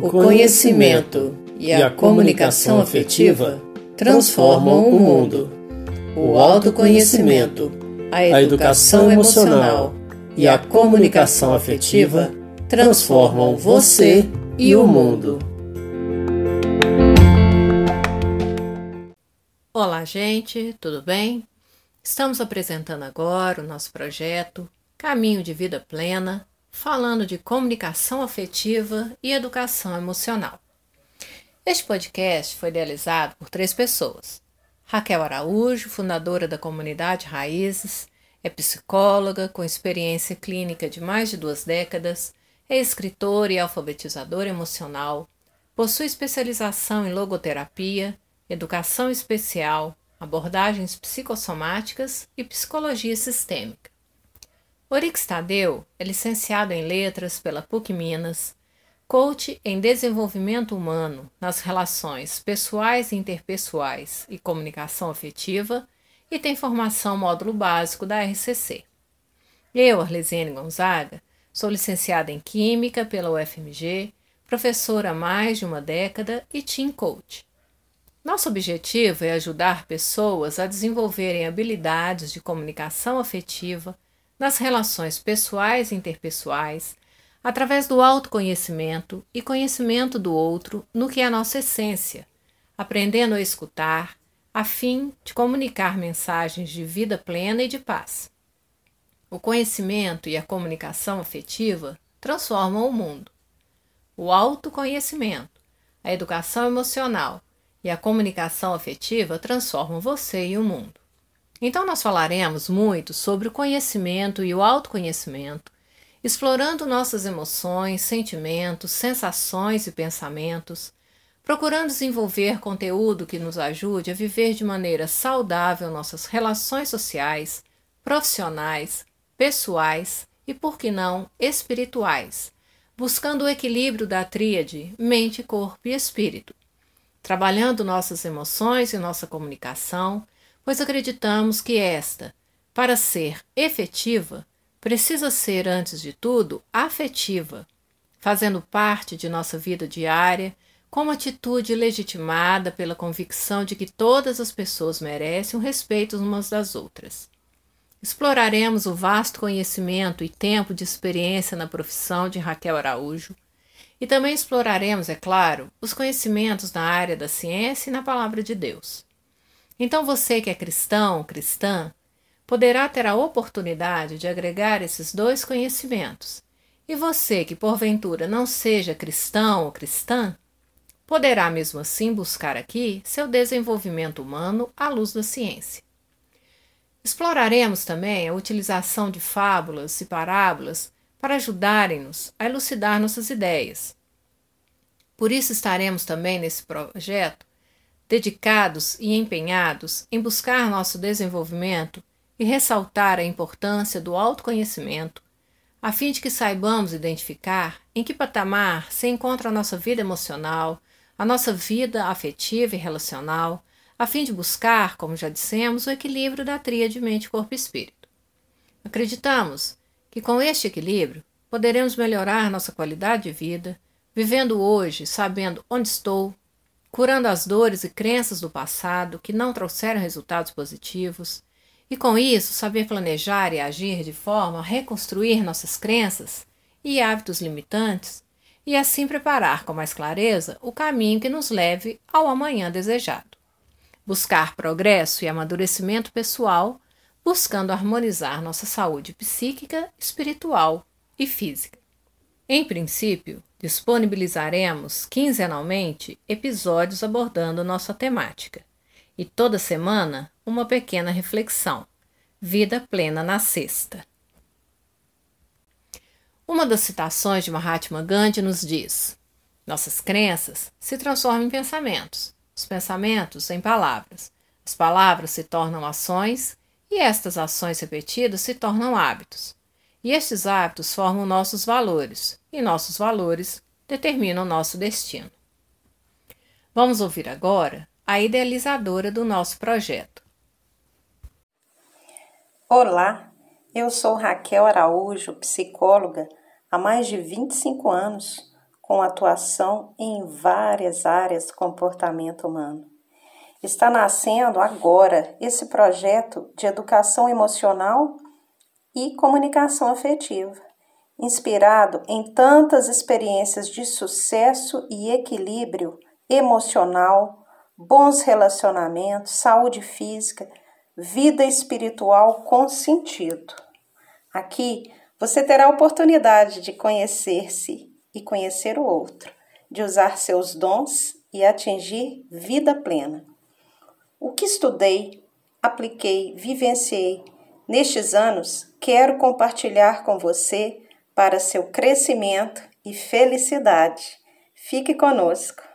O conhecimento e a comunicação afetiva transformam o mundo. O autoconhecimento, a educação emocional e a comunicação afetiva transformam você e o mundo. Olá, gente, tudo bem? Estamos apresentando agora o nosso projeto Caminho de Vida Plena, falando de comunicação afetiva e educação emocional. Este podcast foi idealizado por três pessoas. Raquel Araújo, fundadora da comunidade Raízes, é psicóloga com experiência clínica de mais de duas décadas, é escritora e alfabetizadora emocional, possui especialização em logoterapia, educação especial, abordagens psicossomáticas e psicologia sistêmica. Orix Tadeu é licenciado em Letras pela PUC Minas, coach em desenvolvimento humano nas relações pessoais e interpessoais e comunicação afetiva e tem formação módulo básico da RCC. Eu, Arlesiane Gonzaga, sou licenciada em Química pela UFMG, professora há mais de uma década e team coach. Nosso objetivo é ajudar pessoas a desenvolverem habilidades de comunicação afetiva nas relações pessoais e interpessoais, através do autoconhecimento e conhecimento do outro no que é a nossa essência, aprendendo a escutar, a fim de comunicar mensagens de vida plena e de paz. O conhecimento e a comunicação afetiva transformam o mundo. O autoconhecimento, a educação emocional e a comunicação afetiva transformam você e o mundo. Então, nós falaremos muito sobre o conhecimento e o autoconhecimento explorando nossas emoções, sentimentos, sensações e pensamentos, procurando desenvolver conteúdo que nos ajude a viver de maneira saudável nossas relações sociais, profissionais, pessoais e, por que não, espirituais, buscando o equilíbrio da tríade mente, corpo e espírito, trabalhando nossas emoções e nossa comunicação, pois acreditamos que esta, para ser efetiva, precisa ser, antes de tudo, afetiva, fazendo parte de nossa vida diária, com uma atitude legitimada pela convicção de que todas as pessoas merecem o respeito umas das outras. Exploraremos o vasto conhecimento e tempo de experiência na profissão de Raquel Araújo e também exploraremos, é claro, os conhecimentos na área da ciência e na palavra de Deus. Então, você que é cristão, cristã, poderá ter a oportunidade de agregar esses dois conhecimentos. E você que porventura não seja cristão ou cristã, poderá mesmo assim buscar aqui seu desenvolvimento humano à luz da ciência. Exploraremos também a utilização de fábulas e parábolas para ajudarem-nos a elucidar nossas ideias. Por isso estaremos também nesse projeto dedicados e empenhados em buscar nosso desenvolvimento e ressaltar a importância do autoconhecimento, a fim de que saibamos identificar em que patamar se encontra a nossa vida emocional, a nossa vida afetiva e relacional, a fim de buscar, como já dissemos, o equilíbrio da tríade mente, corpo e espírito. Acreditamos que com este equilíbrio poderemos melhorar nossa qualidade de vida, vivendo hoje sabendo onde estou, curando as dores e crenças do passado que não trouxeram resultados positivos, e com isso, saber planejar e agir de forma a reconstruir nossas crenças e hábitos limitantes e assim preparar com mais clareza o caminho que nos leve ao amanhã desejado. Buscar progresso e amadurecimento pessoal, buscando harmonizar nossa saúde psíquica, espiritual e física. Em princípio, disponibilizaremos quinzenalmente episódios abordando nossa temática e toda semana uma pequena reflexão. Vida plena na sexta. Uma das citações de Mahatma Gandhi nos diz: Nossas crenças se transformam em pensamentos, os pensamentos em palavras, as palavras se tornam ações e estas ações repetidas se tornam hábitos. E estes hábitos formam nossos valores, e nossos valores determinam nosso destino. Vamos ouvir agora a idealizadora do nosso projeto. Olá, eu sou Raquel Araújo, psicóloga há mais de 25 anos, com atuação em várias áreas do comportamento humano. Está nascendo agora esse projeto de educação emocional e comunicação afetiva, inspirado em tantas experiências de sucesso e equilíbrio emocional, bons relacionamentos, saúde física, vida espiritual com sentido. Aqui você terá a oportunidade de conhecer-se e conhecer o outro, de usar seus dons e atingir vida plena. O que estudei, apliquei, vivenciei nestes anos, quero compartilhar com você para seu crescimento e felicidade. Fique conosco.